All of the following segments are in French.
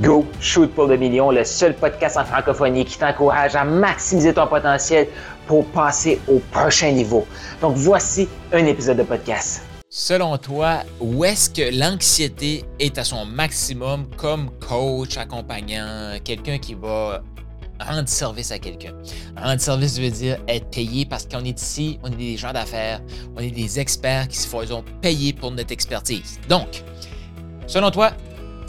Go Shoot pour le million, le seul podcast en francophonie qui t'encourage à maximiser ton potentiel pour passer au prochain niveau. Donc voici un épisode de podcast. Selon toi, où est-ce que l'anxiété est à son maximum comme coach, accompagnant, quelqu'un qui va rendre service à quelqu'un? Rendre service veut dire être payé parce qu'on est ici, on est des gens d'affaires, on est des experts qui se font payer pour notre expertise. Donc, selon toi,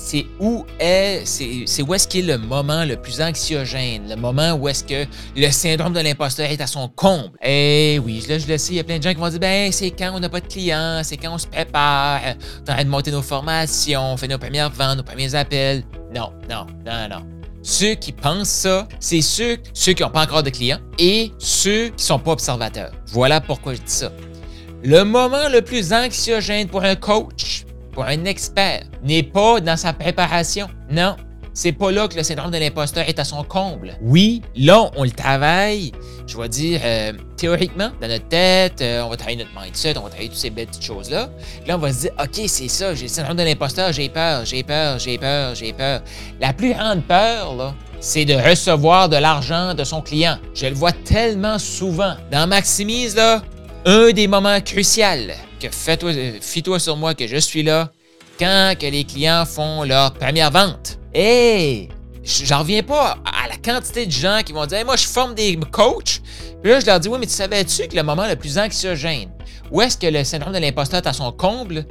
c'est où est, c'est où est-ce qu'il est le moment le plus anxiogène, le moment où est-ce que le syndrome de l'imposteur est à son comble? Eh oui, là je le sais, il y a plein de gens qui vont dire ben c'est quand on n'a pas de clients, c'est quand on se prépare, on train de monter nos formations, on fait nos premières ventes, nos premiers appels. Non, non, non, non. Ceux qui pensent ça, c'est ceux, ceux qui n'ont pas encore de clients et ceux qui sont pas observateurs. Voilà pourquoi je dis ça. Le moment le plus anxiogène pour un coach, pour un expert n'est pas dans sa préparation. Non. C'est pas là que le syndrome de l'imposteur est à son comble. Oui, là, on le travaille, je vais dire, euh, théoriquement, dans notre tête, euh, on va travailler notre mindset, on va travailler toutes ces belles petites choses-là. Là, on va se dire, OK, c'est ça, j'ai le syndrome de l'imposteur, j'ai peur, j'ai peur, j'ai peur, j'ai peur. La plus grande peur, là, c'est de recevoir de l'argent de son client. Je le vois tellement souvent. Dans Maximise, là, un des moments cruciaux que fais-toi, fie-toi sur moi que je suis là quand que les clients font leur première vente. Hey! J'en reviens pas à la quantité de gens qui vont dire moi, je forme des coachs. Puis là, je leur dis Oui, mais tu savais-tu que le moment le plus anxiogène, où est-ce que le syndrome de l'imposteur est à son comble,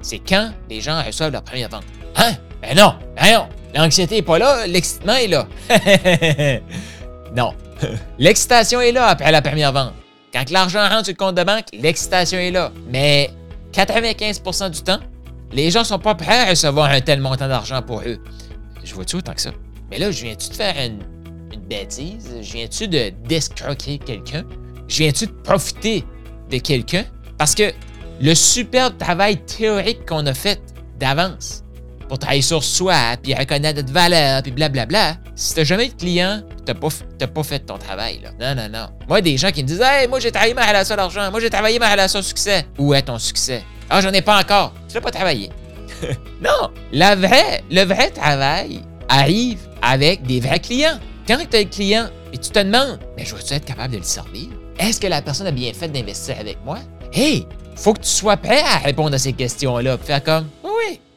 c'est quand les gens reçoivent leur première vente? Hein? Ben non! Ben non! L'anxiété n'est pas là, l'excitement est là. non. L'excitation est là après la première vente. Quand l'argent rentre sur le compte de banque, l'excitation est là. Mais 95% du temps, les gens sont pas prêts à recevoir un tel montant d'argent pour eux. Je vois-tu autant que ça? Mais là, je viens-tu de faire une, bêtise? Je viens-tu de d'escroquer quelqu'un? Je viens-tu de profiter de quelqu'un? Parce que le superbe travail théorique qu'on a fait d'avance, pour travailler sur soi, puis reconnaître notre valeur, puis blablabla. Si t'as jamais de client, t'as pas, pas fait ton travail, là. Non, non, non. Moi, des gens qui me disent Hey, moi, j'ai travaillé ma relation d'argent, moi, j'ai travaillé ma relation succès. Où est ton succès? Ah, j'en ai pas encore. Tu l'as pas travaillé. non! La vraie, le vrai travail arrive avec des vrais clients. Quand tu as un client et tu te demandes Mais je vais-tu être capable de le servir? Est-ce que la personne a bien fait d'investir avec moi? Hey! Faut que tu sois prêt à répondre à ces questions-là. Faire comme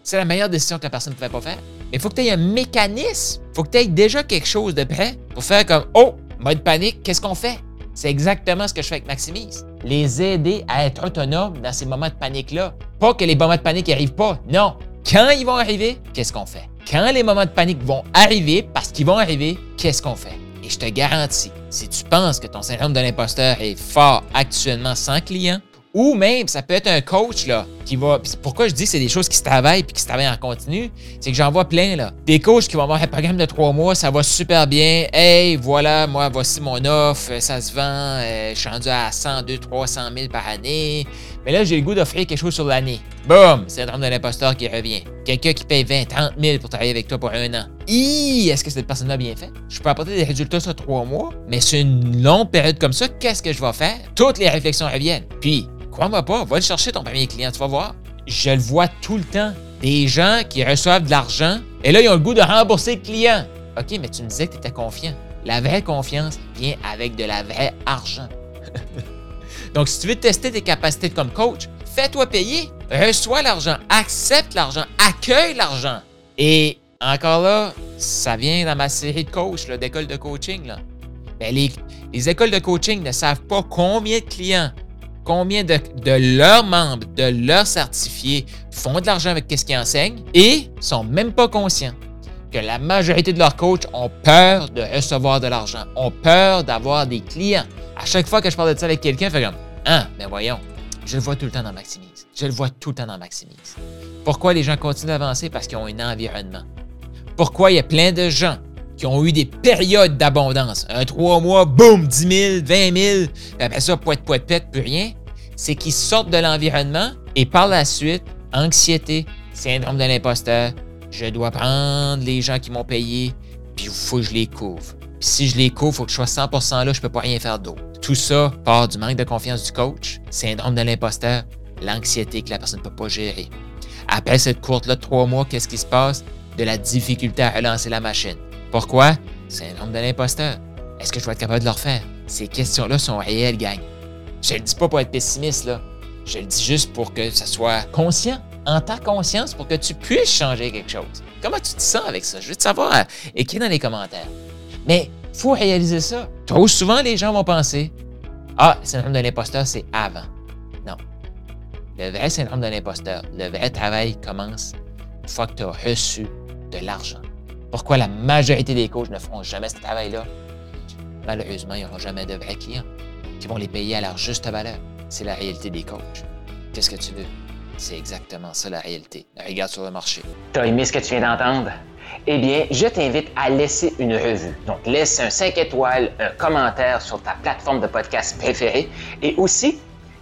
c'est la meilleure décision que la personne ne pouvait pas faire. Mais il faut que tu aies un mécanisme. Il faut que tu aies déjà quelque chose de prêt pour faire comme Oh, mode panique, qu'est-ce qu'on fait? C'est exactement ce que je fais avec Maximise. Les aider à être autonomes dans ces moments de panique-là. Pas que les moments de panique n'arrivent pas. Non. Quand ils vont arriver, qu'est-ce qu'on fait? Quand les moments de panique vont arriver, parce qu'ils vont arriver, qu'est-ce qu'on fait? Et je te garantis, si tu penses que ton syndrome de l'imposteur est fort actuellement sans client, ou même, ça peut être un coach là, qui va. Pourquoi je dis que c'est des choses qui se travaillent puis qui se travaillent en continu, c'est que j'en vois plein là. Des coachs qui vont avoir un programme de trois mois, ça va super bien. Hey, voilà, moi, voici mon offre, ça se vend, euh, je suis rendu à 100, 200, 300 000 par année. Mais là, j'ai le goût d'offrir quelque chose sur l'année. Boum, c'est le drame de l'imposteur qui revient. Quelqu'un qui paye 20, 30 000 pour travailler avec toi pour un an. est-ce que cette personne a bien fait? Je peux apporter des résultats sur trois mois, mais c'est une longue période comme ça, qu'est-ce que je vais faire? Toutes les réflexions reviennent. Puis, Crois-moi pas, va le chercher ton premier client, tu vas voir. Je le vois tout le temps. Des gens qui reçoivent de l'argent et là, ils ont le goût de rembourser le client. OK, mais tu me disais que tu étais confiant. La vraie confiance vient avec de la vraie argent. Donc, si tu veux tester tes capacités comme coach, fais-toi payer, reçois l'argent, accepte l'argent, accueille l'argent. Et encore là, ça vient dans ma série de coachs, d'écoles de coaching. Ben, les écoles de coaching ne savent pas combien de clients combien de, leurs membres, de leurs certifiés font de l'argent avec ce qu'ils enseignent et sont même pas conscients que la majorité de leurs coachs ont peur de recevoir de l'argent, ont peur d'avoir des clients. À chaque fois que je parle de ça avec quelqu'un, fait comme Ah, mais voyons, je le vois tout le temps dans Maximise. Je le vois tout le temps dans Maximise. Pourquoi les gens continuent d'avancer? Parce qu'ils ont un environnement. Pourquoi il y a plein de gens qui ont eu des périodes d'abondance? Un trois mois, boum, 10 000, 20 000, après ça, poète, poète, pète, plus rien. C'est qu'ils sortent de l'environnement et par la suite, anxiété, syndrome de l'imposteur, je dois prendre les gens qui m'ont payé, puis il faut que je les couvre. Puis si je les couvre, il faut que je sois 100% là, je peux pas rien faire d'autre. Tout ça part du manque de confiance du coach, syndrome de l'imposteur, l'anxiété que la personne ne peut pas gérer. Après cette courte-là de trois mois, qu'est-ce qui se passe? de la difficulté à relancer la machine. Pourquoi? Syndrome de l'imposteur. Est-ce que je vais être capable de le refaire? Ces questions-là sont réelles, gang. Je ne le dis pas pour être pessimiste, là. Je le dis juste pour que ça soit conscient, en ta conscience, pour que tu puisses changer quelque chose. Comment tu te sens avec ça? Je veux te savoir. Euh, écris dans les commentaires. Mais faut réaliser ça. Trop souvent, les gens vont penser Ah, le syndrome de l'imposteur, c'est avant. Non. Le vrai syndrome de l'imposteur, le vrai travail commence une fois que tu as reçu de l'argent. Pourquoi la majorité des coachs ne feront jamais ce travail-là? Malheureusement, il n'y aura jamais de vrais clients vont les payer à leur juste valeur. C'est la réalité des coachs. Qu'est-ce que tu veux? C'est exactement ça la réalité. Regarde sur le marché. T'as aimé ce que tu viens d'entendre? Eh bien, je t'invite à laisser une revue. Donc, laisse un 5 étoiles, un commentaire sur ta plateforme de podcast préférée et aussi